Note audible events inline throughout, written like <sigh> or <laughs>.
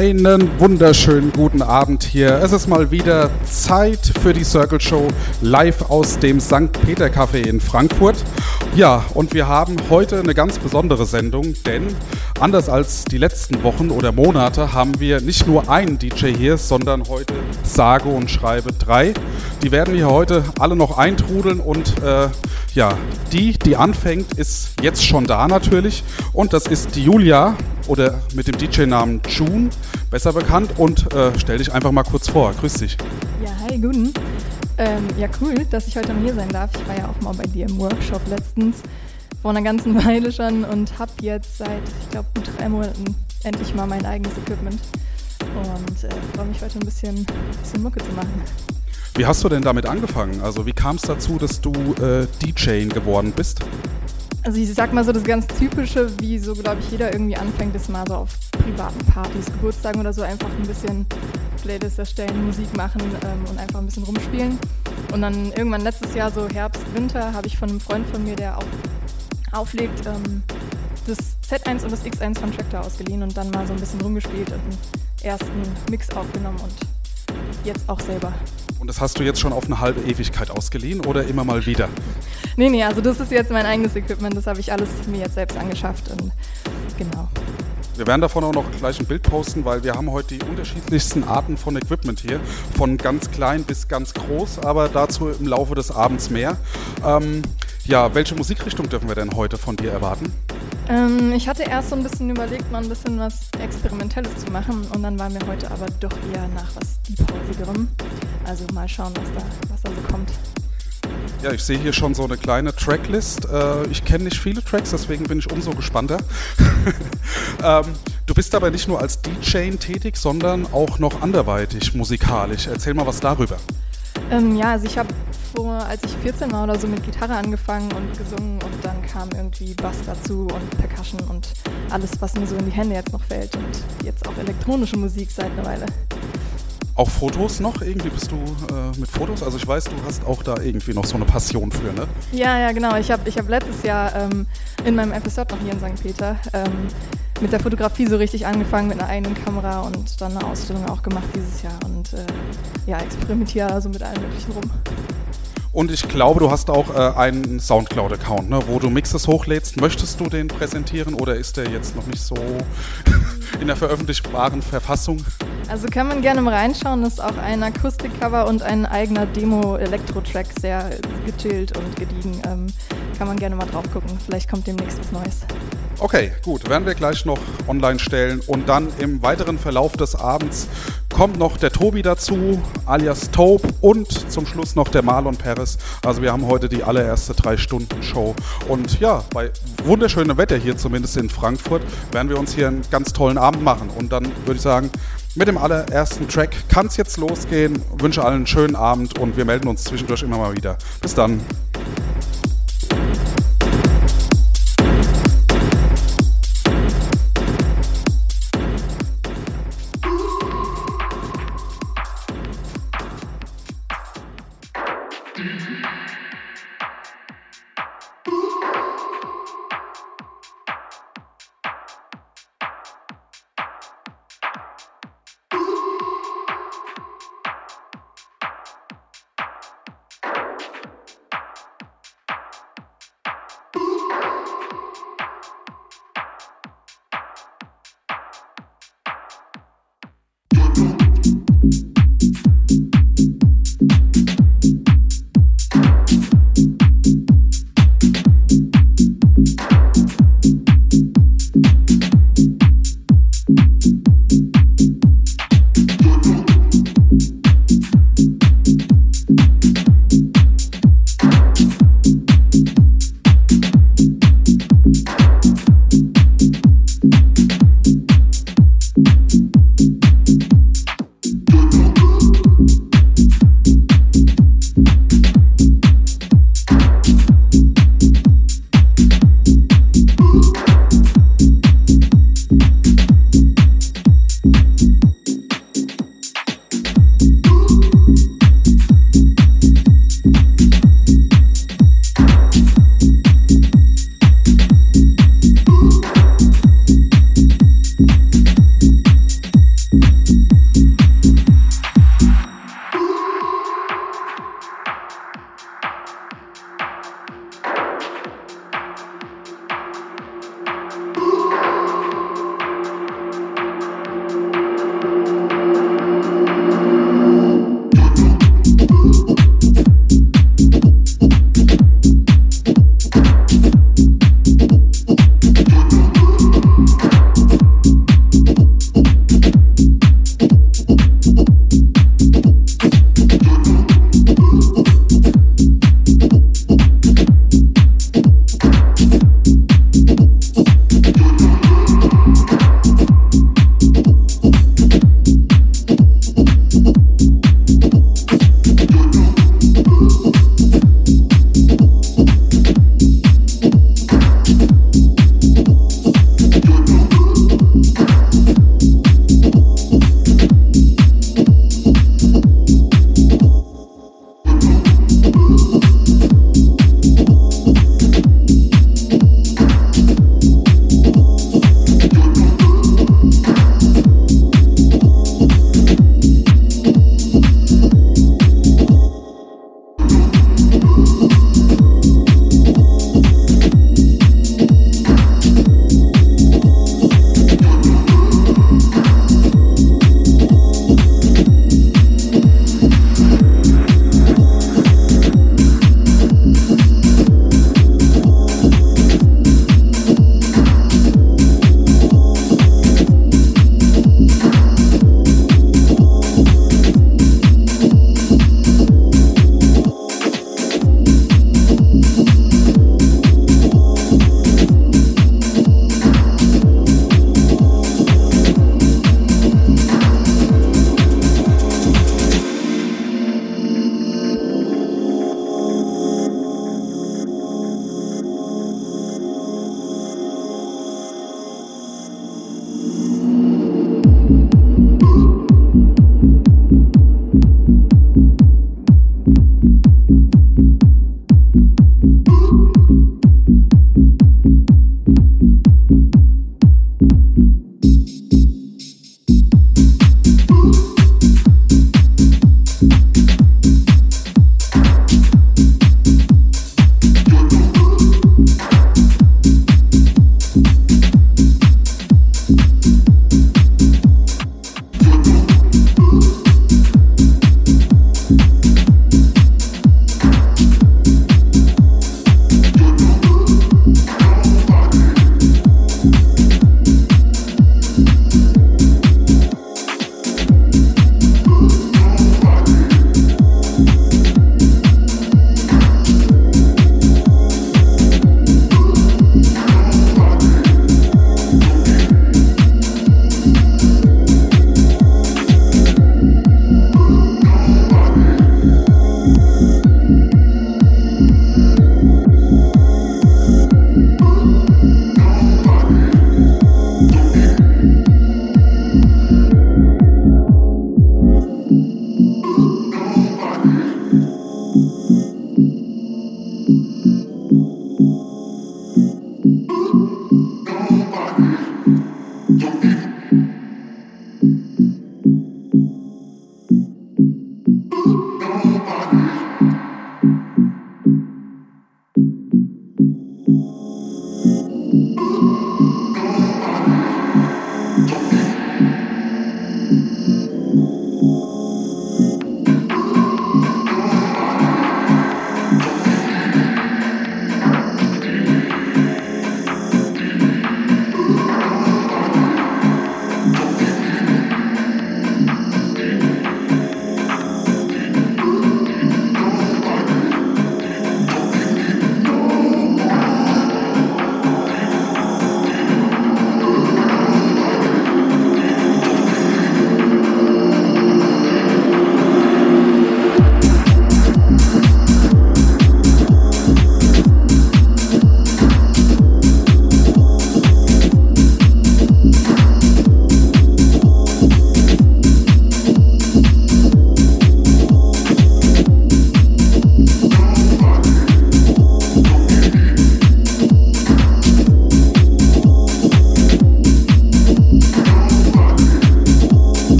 Einen wunderschönen guten Abend hier. Es ist mal wieder Zeit für die Circle Show live aus dem St. Peter Café in Frankfurt. Ja, und wir haben heute eine ganz besondere Sendung, denn anders als die letzten Wochen oder Monate haben wir nicht nur einen DJ hier, sondern heute sage und schreibe drei. Die werden hier heute alle noch eintrudeln und äh, ja, die, die anfängt, ist jetzt schon da natürlich und das ist die Julia oder mit dem DJ-Namen June, besser bekannt. Und äh, stell dich einfach mal kurz vor. Grüß dich. Ja, hi, guten. Ähm, ja, cool, dass ich heute mal hier sein darf. Ich war ja auch mal bei dir im Workshop letztens, vor einer ganzen <laughs> Weile schon und habe jetzt seit, ich glaube, gut drei Monaten endlich mal mein eigenes Equipment. Und äh, freue mich heute ein bisschen, bisschen Mucke zu machen. Wie hast du denn damit angefangen? Also wie kam es dazu, dass du äh, DJ geworden bist? Also ich sag mal so das ganz typische, wie so glaube ich jeder irgendwie anfängt, ist mal so auf privaten Partys, Geburtstagen oder so einfach ein bisschen Playlist erstellen, Musik machen ähm, und einfach ein bisschen rumspielen. Und dann irgendwann letztes Jahr, so Herbst, Winter, habe ich von einem Freund von mir, der auch auflegt, ähm, das Z1 und das X1 von Tractor ausgeliehen und dann mal so ein bisschen rumgespielt und einen ersten Mix aufgenommen und jetzt auch selber. Und das hast du jetzt schon auf eine halbe Ewigkeit ausgeliehen oder immer mal wieder? Nee, nee, also das ist jetzt mein eigenes Equipment, das habe ich alles mir jetzt selbst angeschafft und genau. Wir werden davon auch noch gleich ein Bild posten, weil wir haben heute die unterschiedlichsten Arten von Equipment hier, von ganz klein bis ganz groß, aber dazu im Laufe des Abends mehr. Ähm, ja, welche Musikrichtung dürfen wir denn heute von dir erwarten? Ähm, ich hatte erst so ein bisschen überlegt, mal ein bisschen was Experimentelles zu machen und dann war mir heute aber doch eher nach was Deep-Hausigerem. Also mal schauen, was da, was da so kommt. Ja, ich sehe hier schon so eine kleine Tracklist. Äh, ich kenne nicht viele Tracks, deswegen bin ich umso gespannter. <laughs> ähm, du bist aber nicht nur als DJ tätig, sondern auch noch anderweitig musikalisch. Erzähl mal was darüber. Ähm, ja, also ich habe vor, als ich 14 war oder so mit Gitarre angefangen und gesungen und dann kam irgendwie Bass dazu und Percussion und alles, was mir so in die Hände jetzt noch fällt und jetzt auch elektronische Musik seit einer Weile. Auch Fotos noch? Irgendwie bist du äh, mit Fotos? Also ich weiß, du hast auch da irgendwie noch so eine Passion für, ne? Ja, ja, genau. Ich habe ich hab letztes Jahr ähm, in meinem FSJ noch hier in St. Peter ähm, mit der Fotografie so richtig angefangen mit einer eigenen Kamera und dann eine Ausstellung auch gemacht dieses Jahr und äh, ja, experimentiere also mit allem möglichen rum. Und ich glaube, du hast auch äh, einen Soundcloud-Account, ne, wo du Mixes hochlädst. Möchtest du den präsentieren oder ist der jetzt noch nicht so <laughs> in der veröffentlichbaren Verfassung? Also kann man gerne mal reinschauen. Das ist auch ein Akustikcover und ein eigener Demo-Elektro-Track, sehr gechillt und gediegen. Ähm, kann man gerne mal drauf gucken. Vielleicht kommt demnächst was Neues. Okay, gut, werden wir gleich noch online stellen. Und dann im weiteren Verlauf des Abends kommt noch der Tobi dazu, alias Taube, und zum Schluss noch der Marlon Perez. Also wir haben heute die allererste Drei-Stunden-Show. Und ja, bei wunderschönem Wetter hier zumindest in Frankfurt werden wir uns hier einen ganz tollen Abend machen. Und dann würde ich sagen, mit dem allerersten Track kann es jetzt losgehen. Wünsche allen einen schönen Abend und wir melden uns zwischendurch immer mal wieder. Bis dann.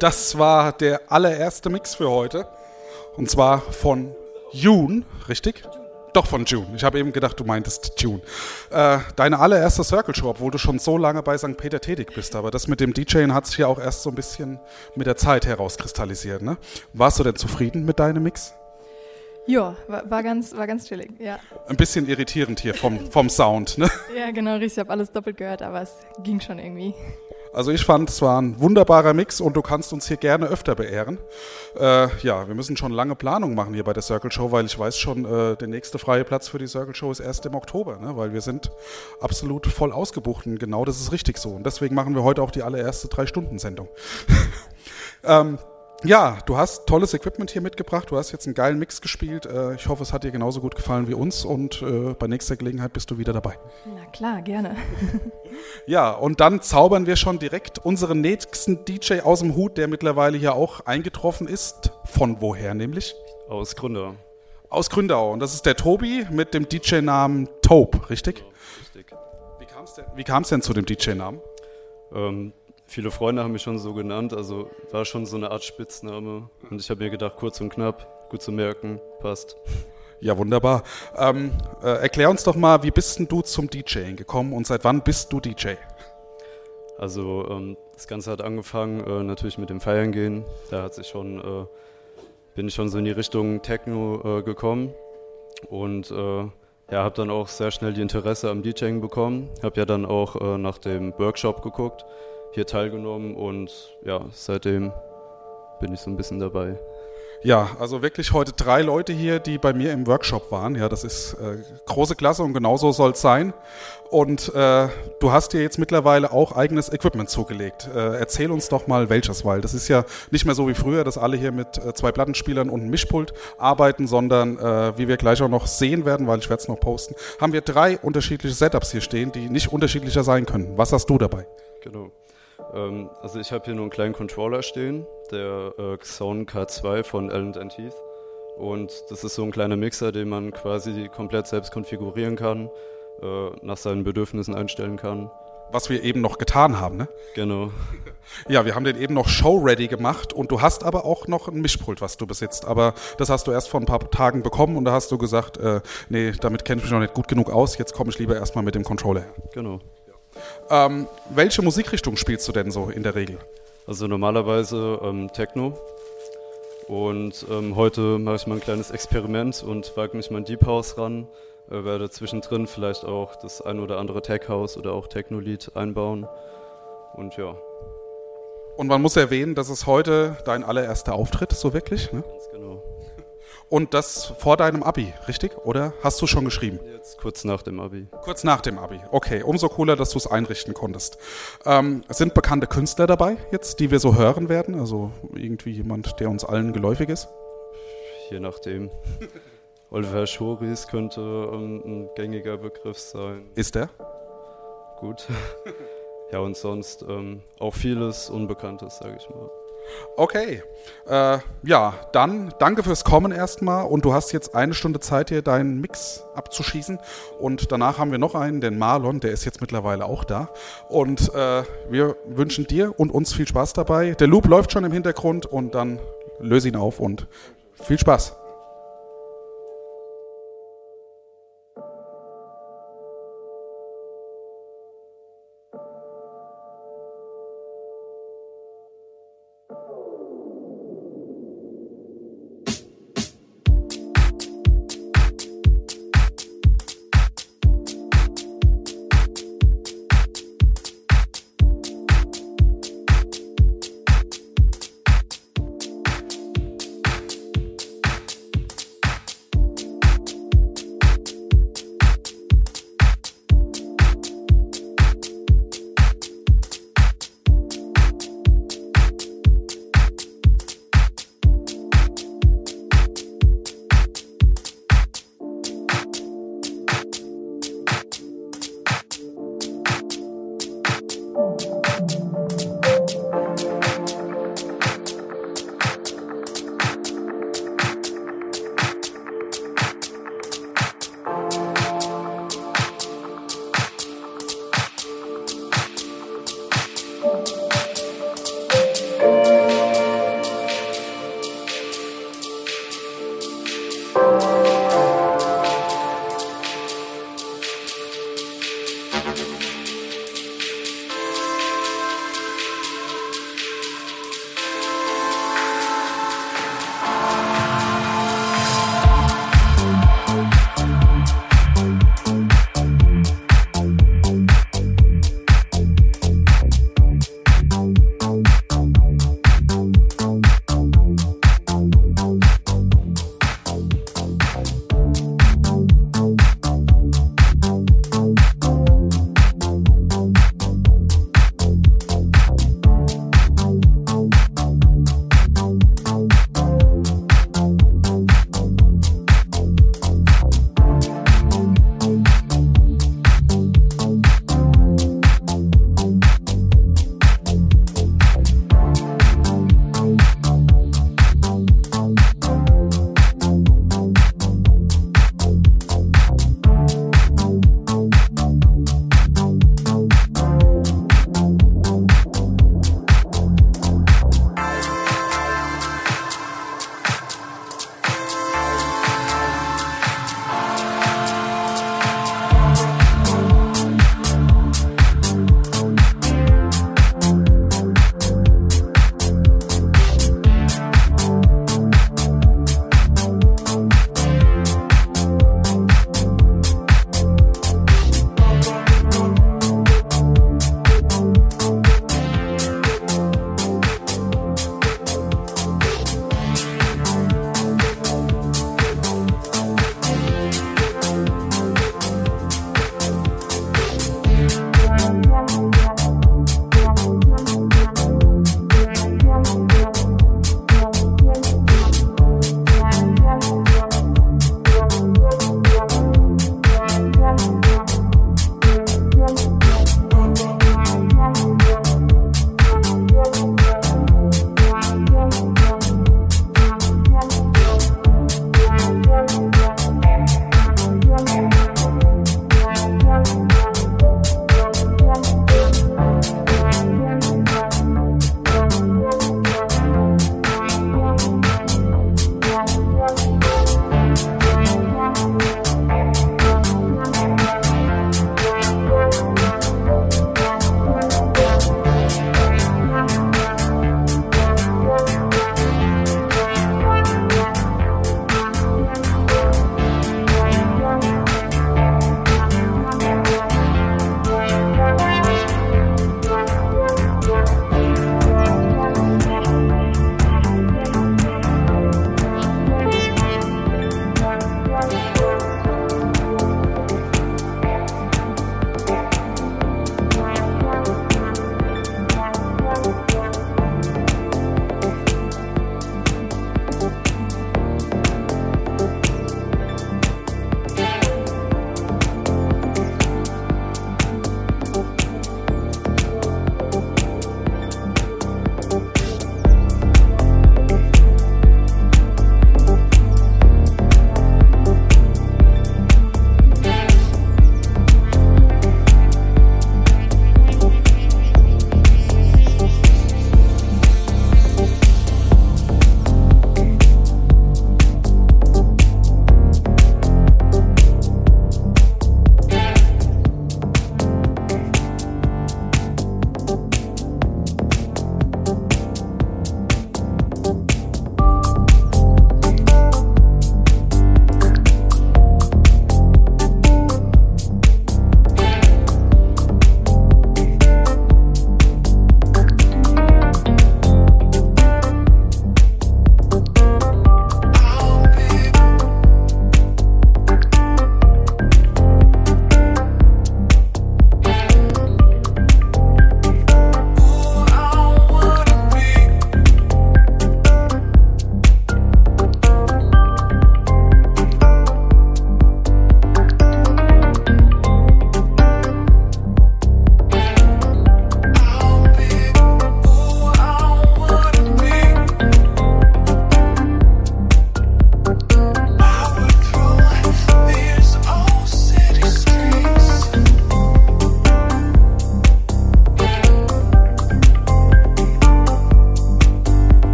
Das war der allererste Mix für heute. Und zwar von June, richtig? Doch, von June. Ich habe eben gedacht, du meintest June. Äh, deine allererste Circle Show, obwohl du schon so lange bei St. Peter tätig bist. Aber das mit dem DJing hat sich ja auch erst so ein bisschen mit der Zeit herauskristallisiert. Ne? Warst du denn zufrieden mit deinem Mix? Ja, war, war, ganz, war ganz chillig. Ja, Ein bisschen irritierend hier vom, vom Sound. Ne? ja genau, richtig. Ich habe alles doppelt gehört, aber es ging schon irgendwie. Also ich fand, es war ein wunderbarer Mix und du kannst uns hier gerne öfter beehren. Äh, ja, wir müssen schon lange Planung machen hier bei der Circle Show, weil ich weiß schon, äh, der nächste freie Platz für die Circle Show ist erst im Oktober, ne? weil wir sind absolut voll ausgebucht und genau das ist richtig so. Und deswegen machen wir heute auch die allererste Drei-Stunden-Sendung. <laughs> ähm, ja, du hast tolles Equipment hier mitgebracht. Du hast jetzt einen geilen Mix gespielt. Äh, ich hoffe, es hat dir genauso gut gefallen wie uns und äh, bei nächster Gelegenheit bist du wieder dabei. Na klar, gerne. <laughs> Ja, und dann zaubern wir schon direkt unseren nächsten DJ aus dem Hut, der mittlerweile hier auch eingetroffen ist. Von woher nämlich? Aus Gründer. Aus Gründau. Und das ist der Tobi mit dem DJ-Namen Taupe, richtig? Richtig. Wie kam es denn, wie kam's denn zu dem DJ-Namen? Ähm, viele Freunde haben mich schon so genannt, also war schon so eine Art Spitzname. Und ich habe mir gedacht, kurz und knapp, gut zu merken, passt. Ja, wunderbar. Ähm, äh, erklär uns doch mal, wie bist denn du zum DJing gekommen und seit wann bist du DJ? Also ähm, das Ganze hat angefangen äh, natürlich mit dem Feiern gehen. Da hat sich schon, äh, bin ich schon so in die Richtung Techno äh, gekommen und äh, ja, habe dann auch sehr schnell die Interesse am DJing bekommen. Habe ja dann auch äh, nach dem Workshop geguckt, hier teilgenommen und ja, seitdem bin ich so ein bisschen dabei. Ja, also wirklich heute drei Leute hier, die bei mir im Workshop waren. Ja, das ist äh, große Klasse und genauso soll es sein. Und äh, du hast dir jetzt mittlerweile auch eigenes Equipment zugelegt. Äh, erzähl uns doch mal welches, weil das ist ja nicht mehr so wie früher, dass alle hier mit äh, zwei Plattenspielern und einem Mischpult arbeiten, sondern äh, wie wir gleich auch noch sehen werden, weil ich werde es noch posten, haben wir drei unterschiedliche Setups hier stehen, die nicht unterschiedlicher sein können. Was hast du dabei? Genau. Ähm, also ich habe hier nur einen kleinen Controller stehen, der äh, Xone K2 von Allen Teeth. Und das ist so ein kleiner Mixer, den man quasi komplett selbst konfigurieren kann, äh, nach seinen Bedürfnissen einstellen kann. Was wir eben noch getan haben, ne? Genau. <laughs> Ja, wir haben den eben noch show-ready gemacht und du hast aber auch noch ein Mischpult, was du besitzt. Aber das hast du erst vor ein paar Tagen bekommen und da hast du gesagt, äh, nee, damit kenne ich mich noch nicht gut genug aus, jetzt komme ich lieber erstmal mit dem Controller. Genau. Ähm, welche Musikrichtung spielst du denn so in der Regel? Also normalerweise ähm, Techno. Und ähm, heute mache ich mal ein kleines Experiment und wage mich mal in Deep House ran. Äh, werde zwischendrin vielleicht auch das ein oder andere Tech House oder auch Techno-Lied einbauen. Und ja. Und man muss erwähnen, das ist heute dein allererster Auftritt, so wirklich. Ne? Ganz genau. Und das vor deinem Abi, richtig? Oder hast du schon geschrieben? Jetzt kurz nach dem Abi. Kurz nach dem Abi. Okay, umso cooler, dass du es einrichten konntest. Ähm, sind bekannte Künstler dabei jetzt, die wir so hören werden? Also irgendwie jemand, der uns allen geläufig ist? Je nachdem. <laughs> Oliver Schoris könnte ein gängiger Begriff sein. Ist der? Gut. <laughs> ja, und sonst ähm, auch vieles Unbekanntes, sage ich mal. Okay. Äh, ja, dann danke fürs Kommen erstmal. Und du hast jetzt eine Stunde Zeit, hier deinen Mix abzuschießen. Und danach haben wir noch einen, den Marlon, der ist jetzt mittlerweile auch da. Und äh, wir wünschen dir und uns viel Spaß dabei. Der Loop läuft schon im Hintergrund und dann löse ihn auf und viel Spaß.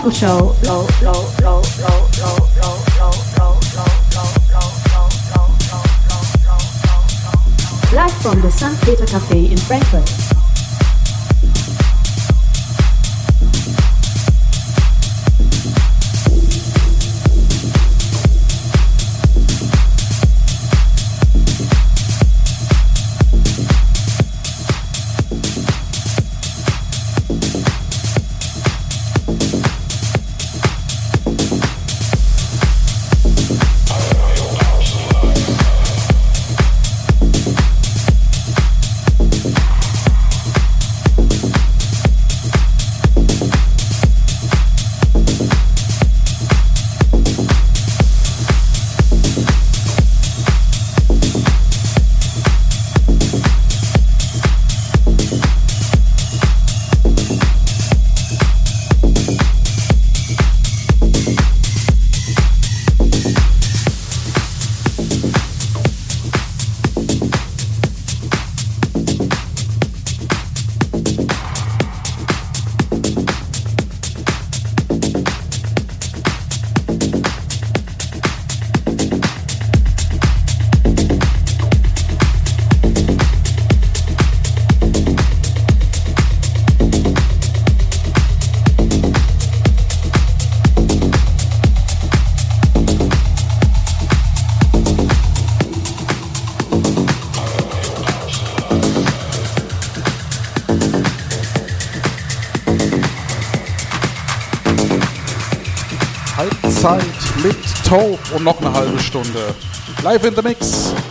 Michael Show. Low, low, low, low, low. Live from the Sun Peter Cafe in Frankfurt. Stunde. Live in the Mix.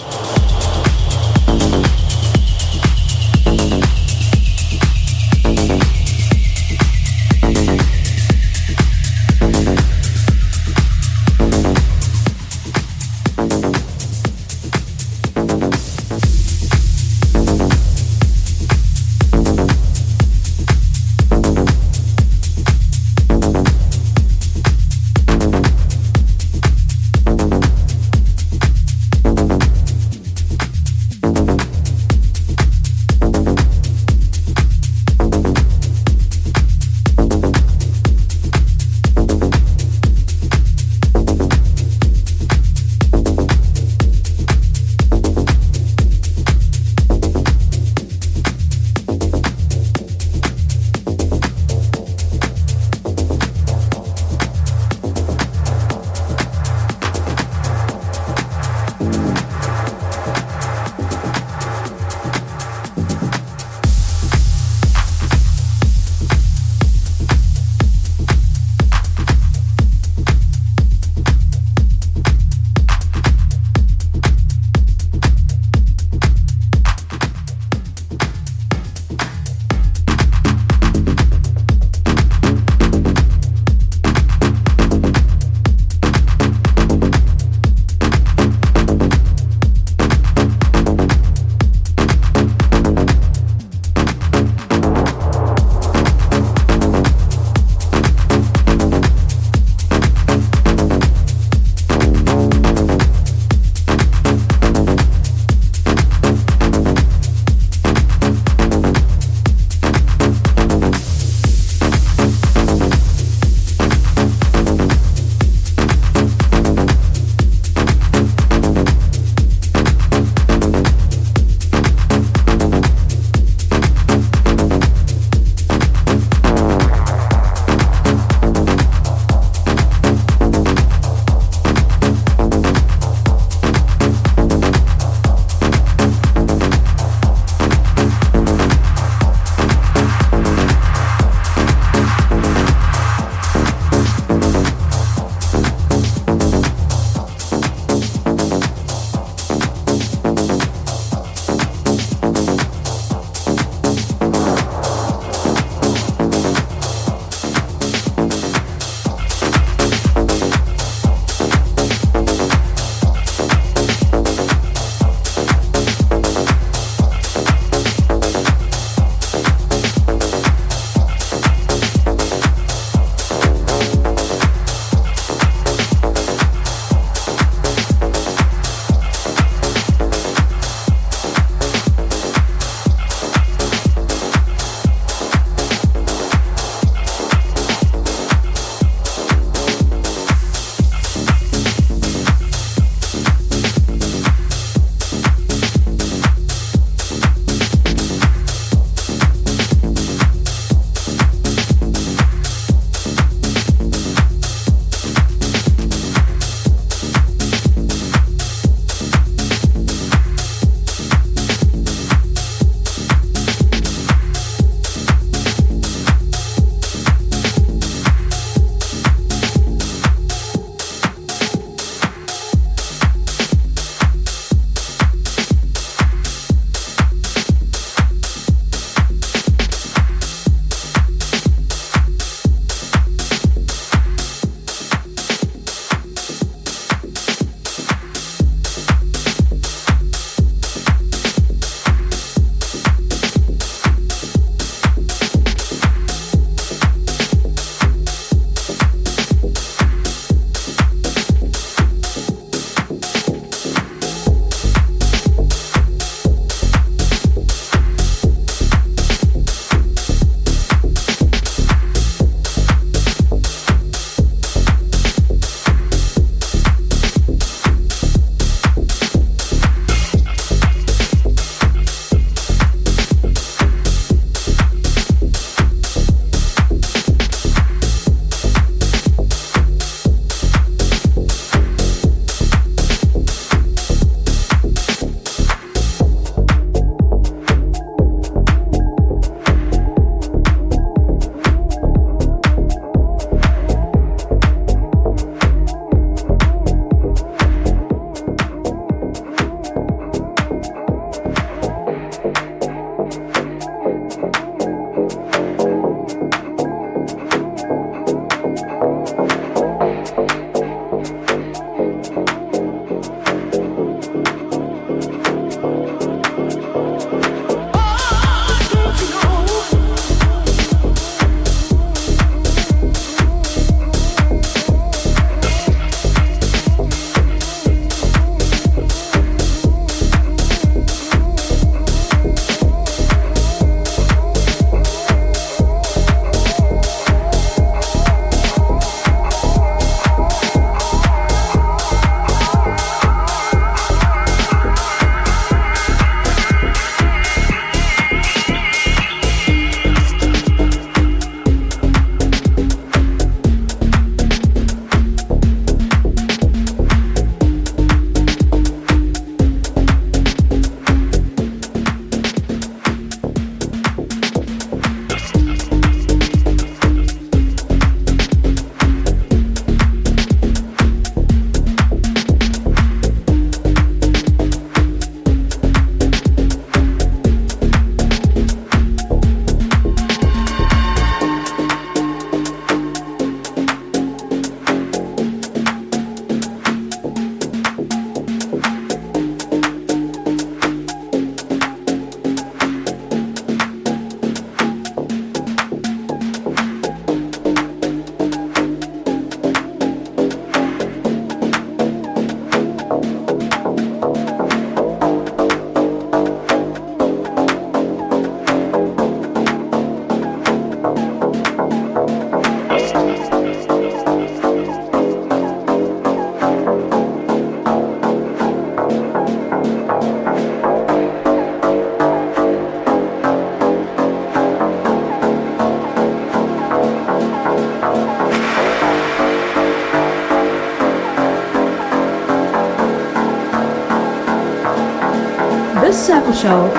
Circle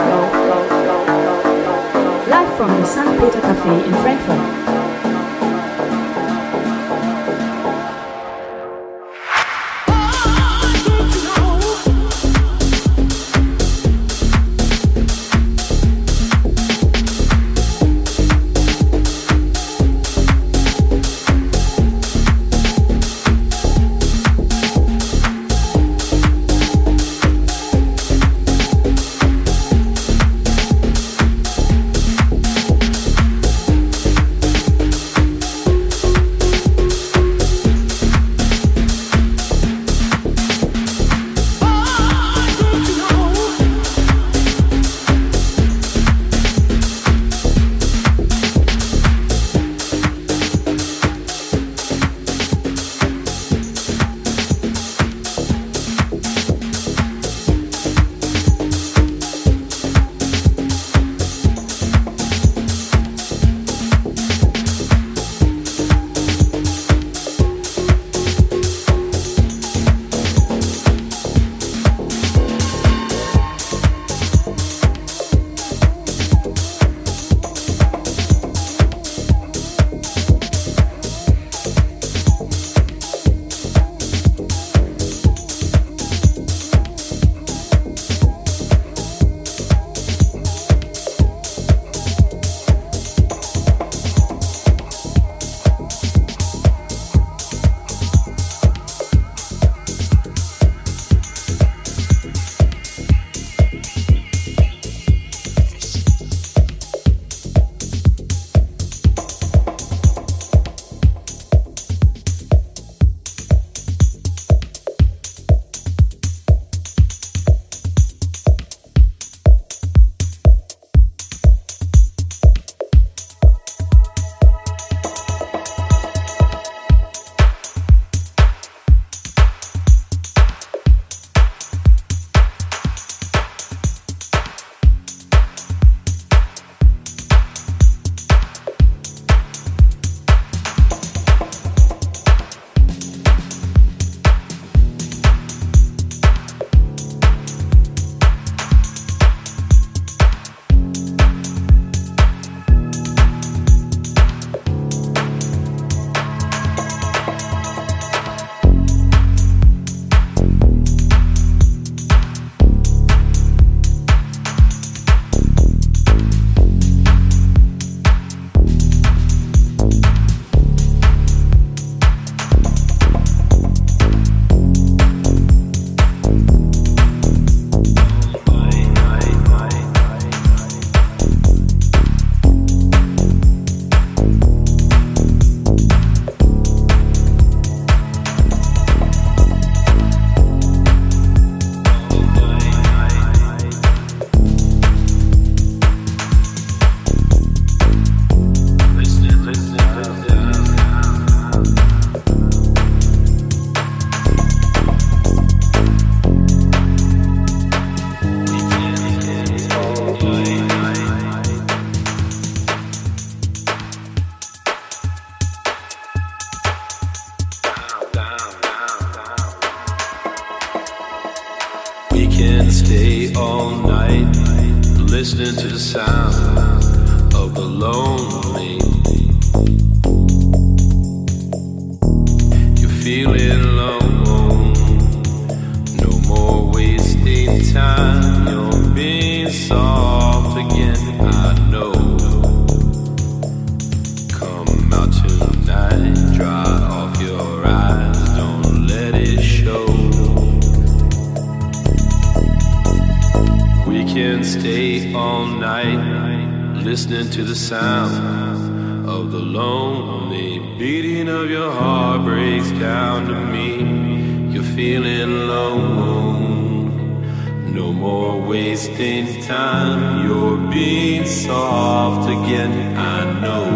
wasting time. You're being soft again, I know.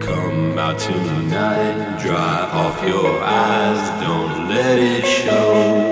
Come out tonight, dry off your eyes, don't let it show.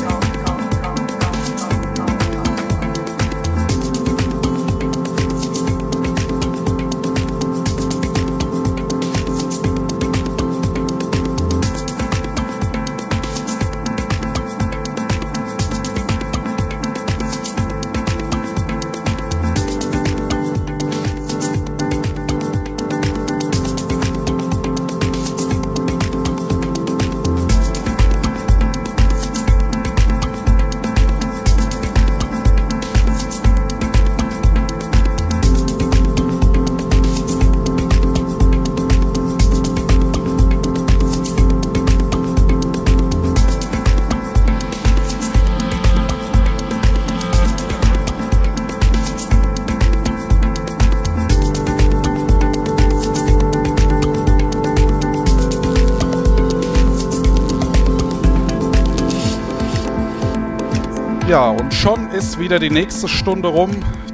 Ist wieder die nächste Stunde rum.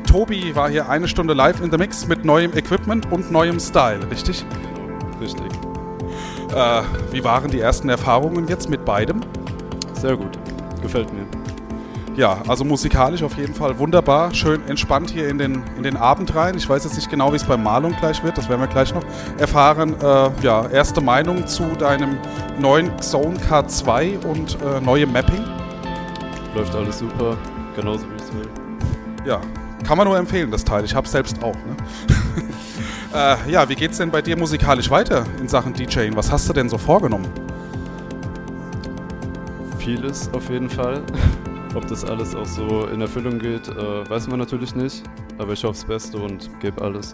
Tobi war hier eine Stunde live in the Mix mit neuem Equipment und neuem Style, richtig? Richtig. Äh, wie waren die ersten Erfahrungen jetzt mit beidem? Sehr gut. Gefällt mir. Ja, also musikalisch auf jeden Fall wunderbar. Schön entspannt hier in den, in den Abend rein. Ich weiß jetzt nicht genau, wie es bei Malung gleich wird. Das werden wir gleich noch erfahren. Äh, ja, erste Meinung zu deinem neuen Zone K2 und äh, neuem Mapping. Läuft alles super. Genauso wie ich es will. Ja, kann man nur empfehlen, das Teil. Ich hab's selbst auch. Ne? <laughs> äh, ja, wie geht's denn bei dir musikalisch weiter in Sachen DJing? Was hast du denn so vorgenommen? Vieles auf jeden Fall. <laughs> Ob das alles auch so in Erfüllung geht, äh, weiß man natürlich nicht. Aber ich hoffe das Beste und gebe alles.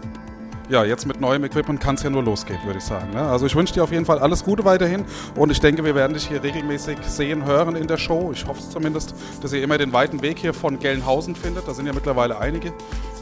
Ja, jetzt mit neuem Equipment kann es ja nur losgehen, würde ich sagen. Ne? Also ich wünsche dir auf jeden Fall alles Gute weiterhin und ich denke, wir werden dich hier regelmäßig sehen, hören in der Show. Ich hoffe es zumindest, dass ihr immer den weiten Weg hier von Gelnhausen findet. Da sind ja mittlerweile einige.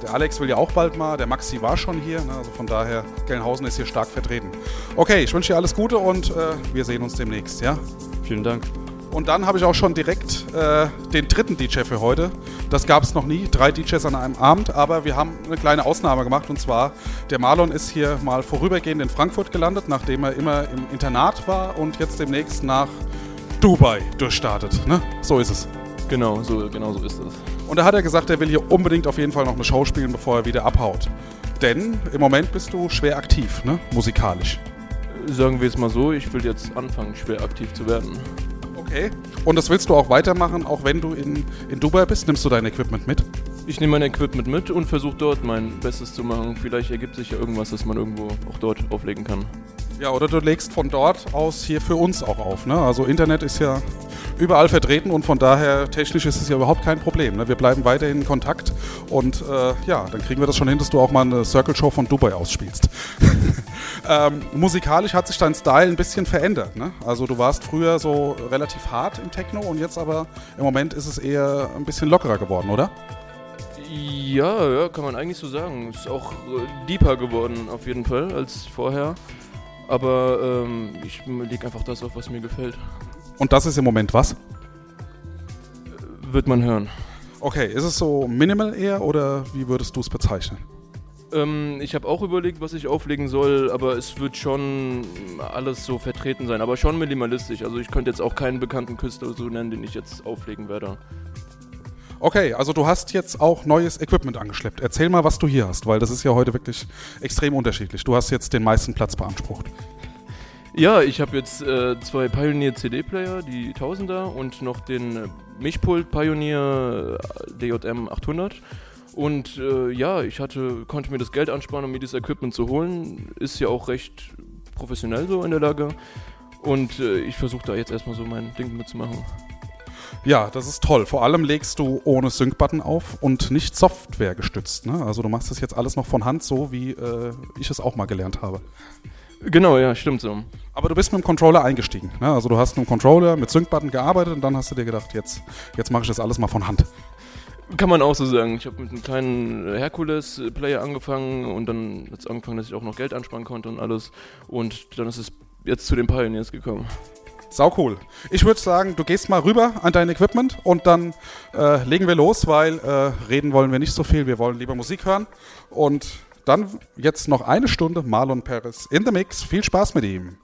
Der Alex will ja auch bald mal, der Maxi war schon hier, ne? also von daher, Gelnhausen ist hier stark vertreten. Okay, ich wünsche dir alles Gute und äh, wir sehen uns demnächst, ja? Vielen Dank. Und dann habe ich auch schon direkt äh, den dritten DJ für heute. Das gab es noch nie, drei DJs an einem Abend, aber wir haben eine kleine Ausnahme gemacht und zwar, der Marlon ist hier mal vorübergehend in Frankfurt gelandet, nachdem er immer im Internat war und jetzt demnächst nach Dubai durchstartet. Ne? So ist es. Genau, so, genau so ist es. Und da hat er gesagt, er will hier unbedingt auf jeden Fall noch eine Show spielen, bevor er wieder abhaut. Denn im Moment bist du schwer aktiv, ne? musikalisch. Sagen wir es mal so, ich will jetzt anfangen, schwer aktiv zu werden. Okay. Und das willst du auch weitermachen, auch wenn du in, in Dubai bist? Nimmst du dein Equipment mit? Ich nehme mein Equipment mit und versuche dort mein Bestes zu machen. Vielleicht ergibt sich ja irgendwas, das man irgendwo auch dort auflegen kann. Ja, oder du legst von dort aus hier für uns auch auf. Ne? Also Internet ist ja überall vertreten und von daher technisch ist es ja überhaupt kein Problem. Ne? Wir bleiben weiterhin in Kontakt und äh, ja, dann kriegen wir das schon hin, dass du auch mal eine Circle Show von Dubai ausspielst. <laughs> ähm, musikalisch hat sich dein Style ein bisschen verändert. Ne? Also du warst früher so relativ hart im Techno und jetzt aber im Moment ist es eher ein bisschen lockerer geworden, oder? Ja, ja, kann man eigentlich so sagen. Ist auch äh, deeper geworden auf jeden Fall als vorher. Aber ähm, ich lege einfach das auf, was mir gefällt. Und das ist im Moment was? Wird man hören. Okay, ist es so minimal eher oder wie würdest du es bezeichnen? Ähm, ich habe auch überlegt, was ich auflegen soll, aber es wird schon alles so vertreten sein. Aber schon minimalistisch. Also ich könnte jetzt auch keinen bekannten Künstler so nennen, den ich jetzt auflegen werde. Okay, also du hast jetzt auch neues Equipment angeschleppt. Erzähl mal, was du hier hast, weil das ist ja heute wirklich extrem unterschiedlich. Du hast jetzt den meisten Platz beansprucht. Ja, ich habe jetzt äh, zwei Pioneer CD-Player, die Tausender, und noch den äh, Mischpult Pioneer äh, DJM 800. Und äh, ja, ich hatte, konnte mir das Geld ansparen, um mir dieses Equipment zu holen. Ist ja auch recht professionell so in der Lage. Und äh, ich versuche da jetzt erstmal so mein Ding mitzumachen. Ja, das ist toll. Vor allem legst du ohne Sync-Button auf und nicht Software gestützt. Ne? Also du machst das jetzt alles noch von Hand, so wie äh, ich es auch mal gelernt habe. Genau, ja, stimmt so. Aber du bist mit dem Controller eingestiegen. Ne? Also du hast mit dem Controller mit Sync-Button gearbeitet und dann hast du dir gedacht, jetzt, jetzt mache ich das alles mal von Hand. Kann man auch so sagen. Ich habe mit einem kleinen Hercules-Player angefangen und dann hat es angefangen, dass ich auch noch Geld ansparen konnte und alles. Und dann ist es jetzt zu den Pioneers gekommen. Sau cool. Ich würde sagen, du gehst mal rüber an dein Equipment und dann äh, legen wir los, weil äh, reden wollen wir nicht so viel. Wir wollen lieber Musik hören. Und Dann jetzt noch eine Stunde Marlon Paris in the Mix. Viel Spaß mit ihm.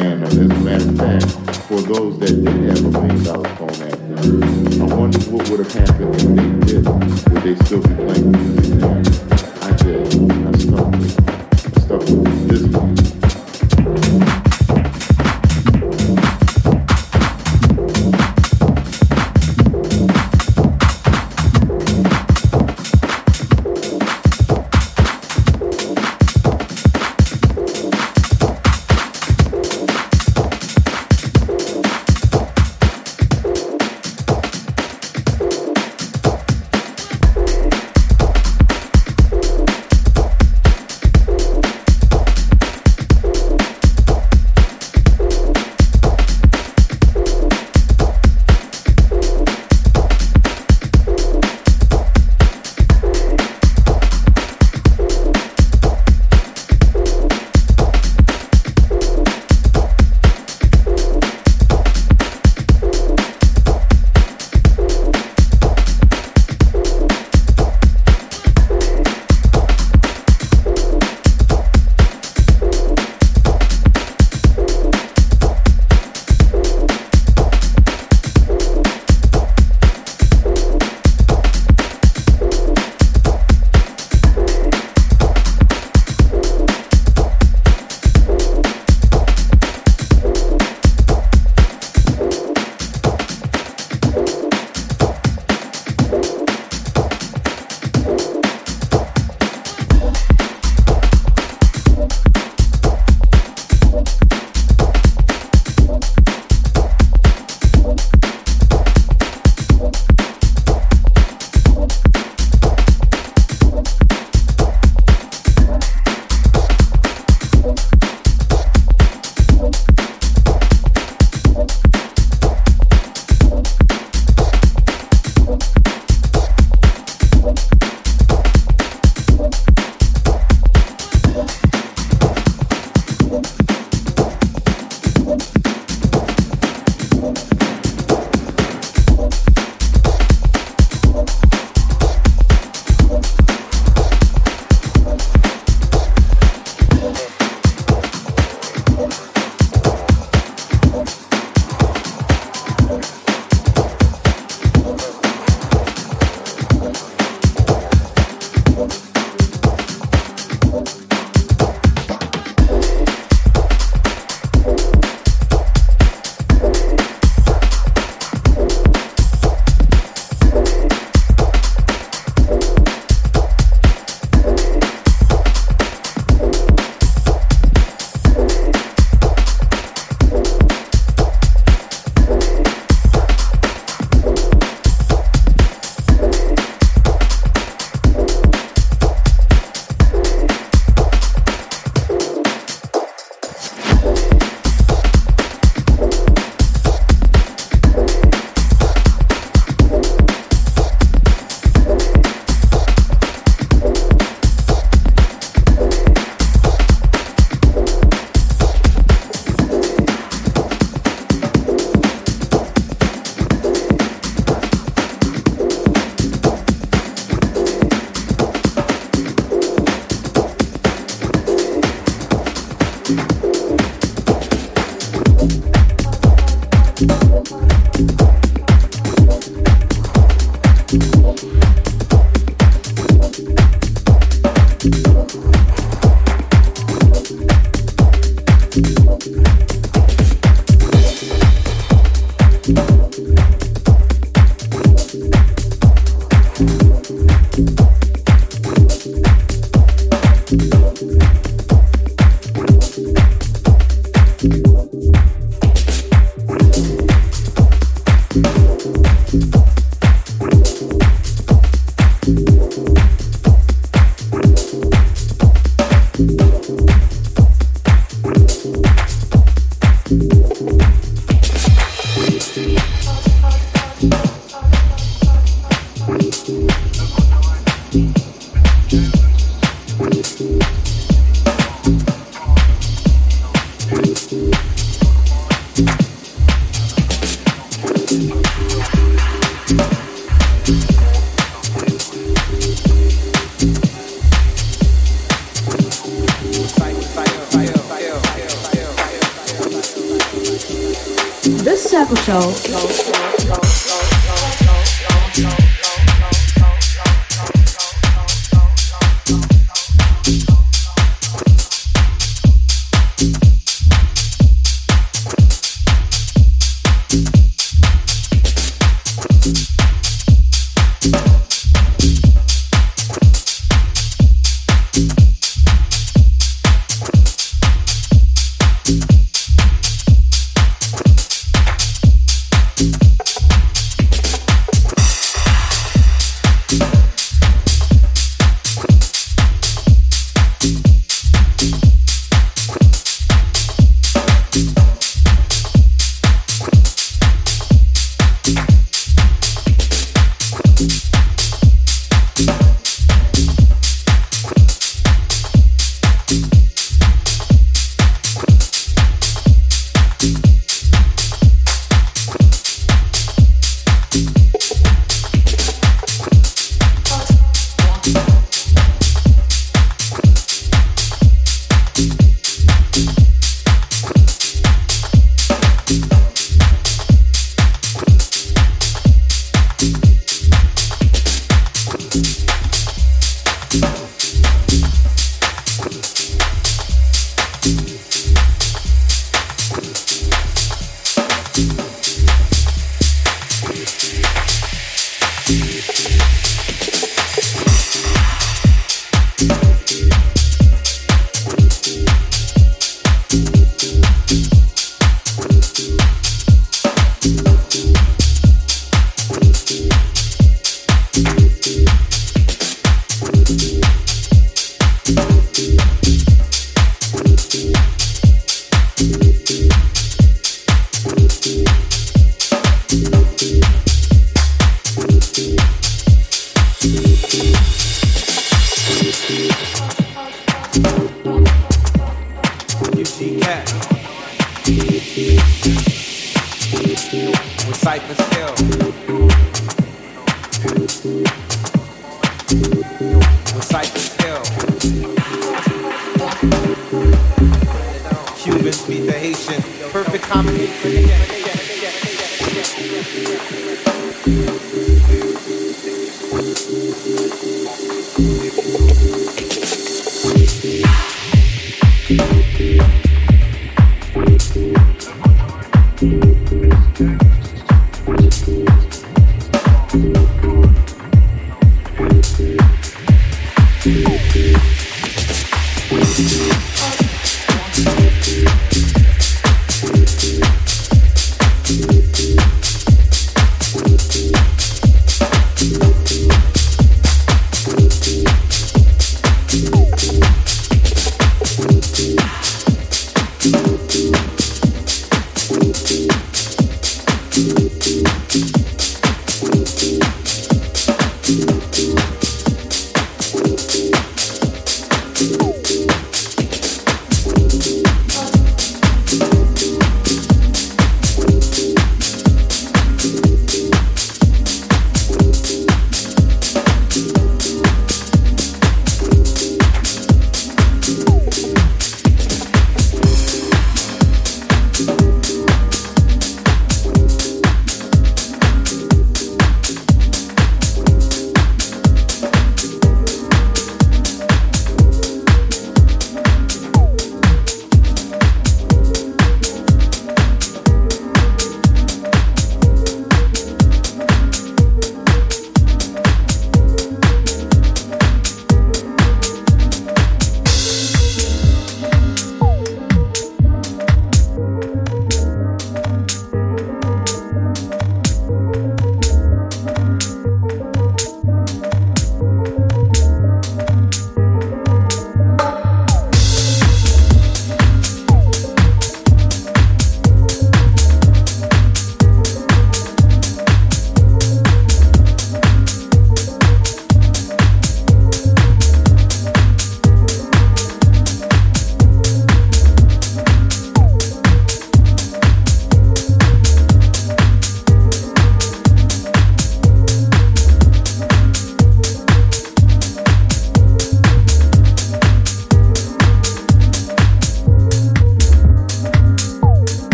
And as a matter of fact, for those that did have a million dollar phone at app, I wonder what would have happened if they did. Would they still be playing music? I did. I stopped.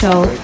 Show.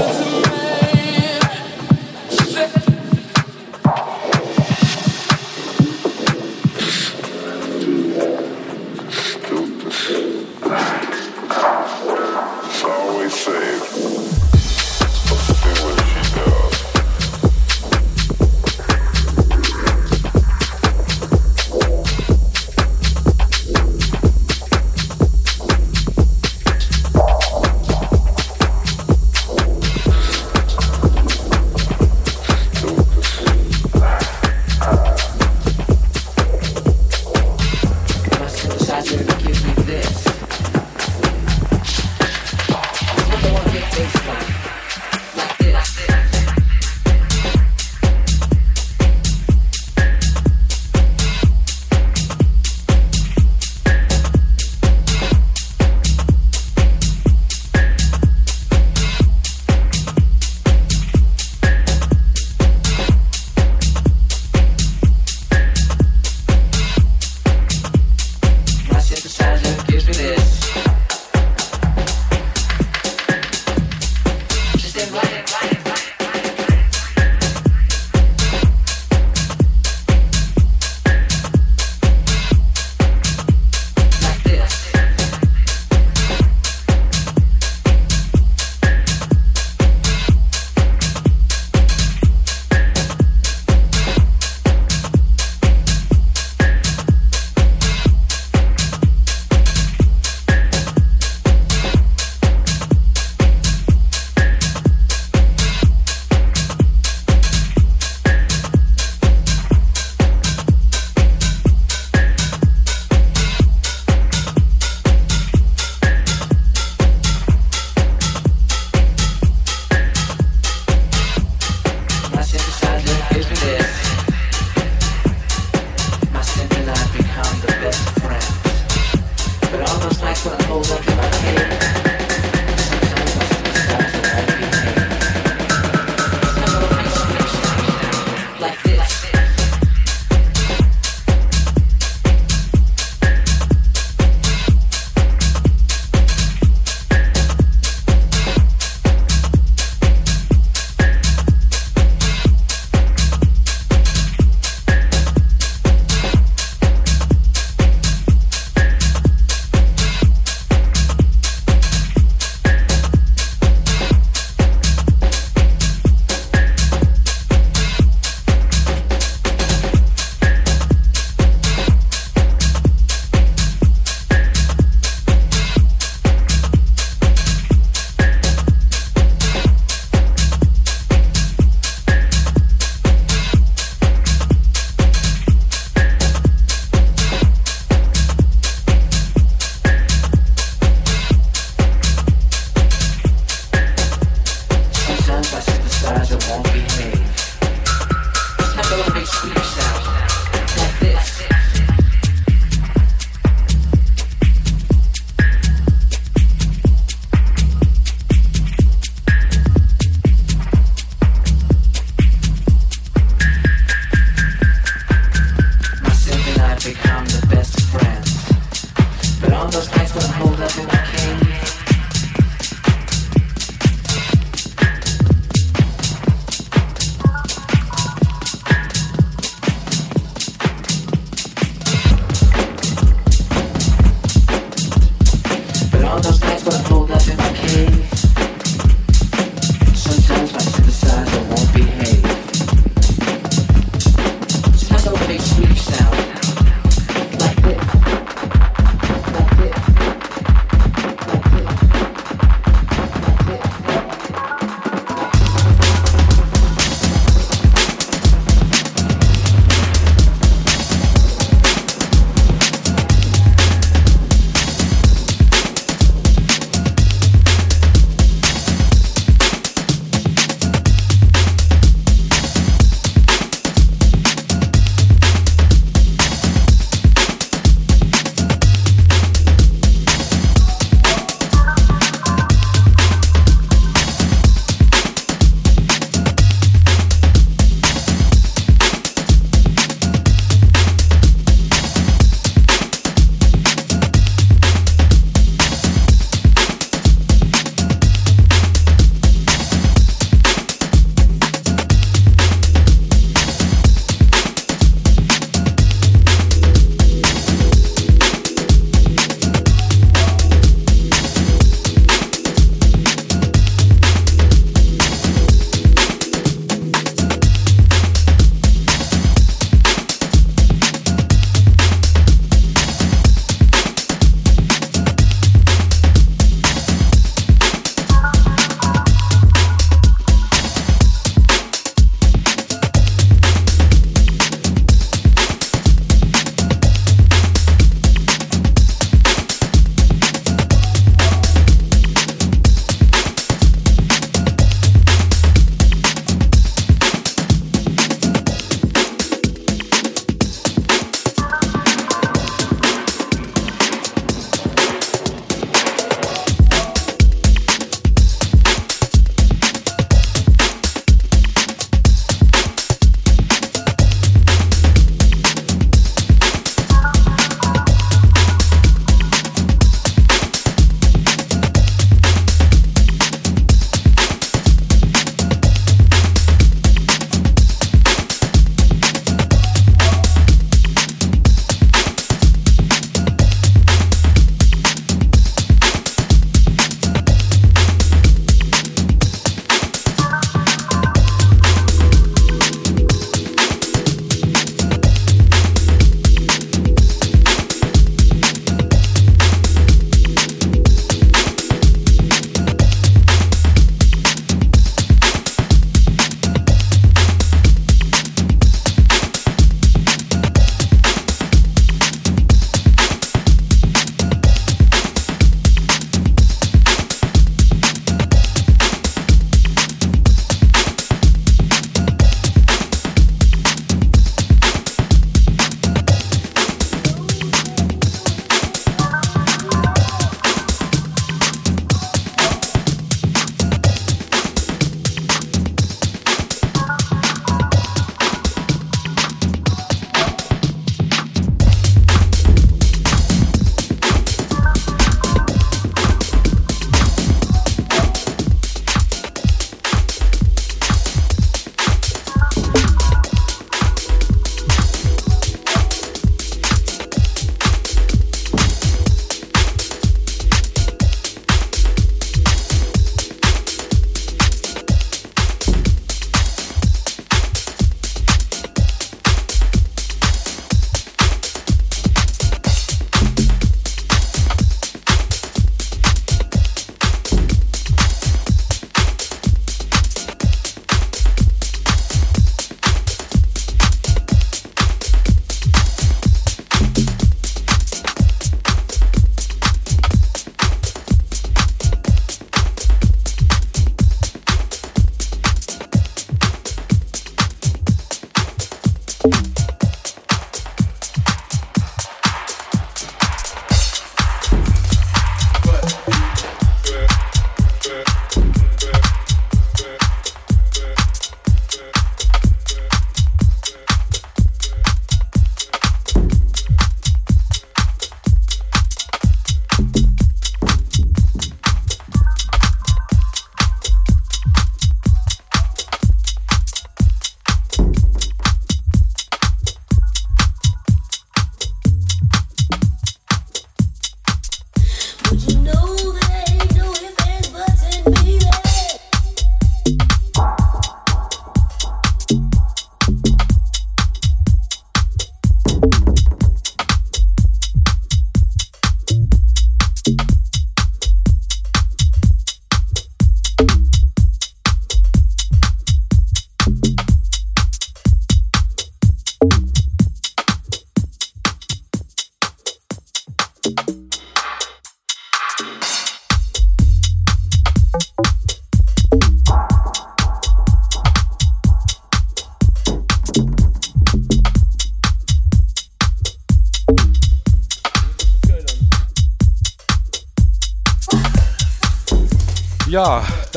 Awesome.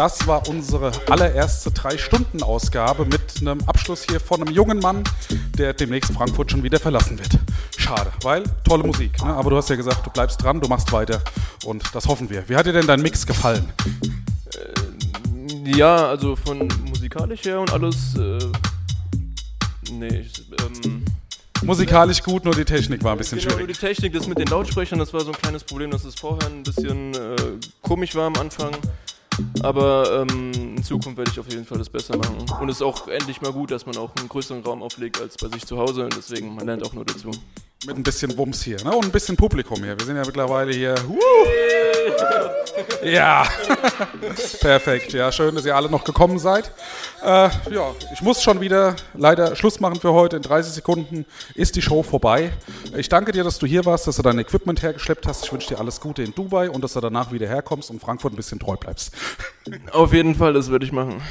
Das war unsere allererste Drei-Stunden-Ausgabe mit einem Abschluss hier von einem jungen Mann, der demnächst Frankfurt schon wieder verlassen wird. Schade, weil tolle Musik. Ne? Aber du hast ja gesagt, du bleibst dran, du machst weiter und das hoffen wir. Wie hat dir denn dein Mix gefallen? Ja, also von musikalisch her und alles. Äh, nee, ich, ähm, Musikalisch gut, nur die Technik war ein bisschen genau, nur schwierig. die Technik, das mit den Lautsprechern, das war so ein kleines Problem, dass es vorher ein bisschen äh, komisch war am Anfang. Aber ähm, in Zukunft werde ich auf jeden Fall das besser machen. Und es ist auch endlich mal gut, dass man auch einen größeren Raum auflegt als bei sich zu Hause. Und deswegen, man lernt auch nur dazu. Mit ein bisschen Wumms hier ne? und ein bisschen Publikum hier. Wir sind ja mittlerweile hier. Woo! Ja, <laughs> perfekt. Ja, schön, dass ihr alle noch gekommen seid. Äh, ja, ich muss schon wieder leider Schluss machen für heute. In 30 Sekunden ist die Show vorbei. Ich danke dir, dass du hier warst, dass du dein Equipment hergeschleppt hast. Ich wünsche dir alles Gute in Dubai und dass du danach wieder herkommst und Frankfurt ein bisschen treu bleibst. <laughs> Auf jeden Fall, das würde ich machen.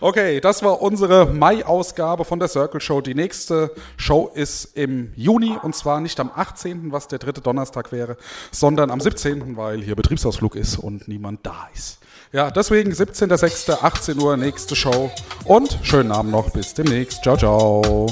Okay, das war unsere Mai-Ausgabe von der Circle Show. Die nächste Show ist im Juni und zwar nicht am 18., was der dritte Donnerstag wäre, sondern am 17., weil hier Betriebsausflug ist und niemand da ist. Ja, deswegen 17.06., 18 Uhr, nächste Show und schönen Abend noch. Bis demnächst. Ciao, ciao.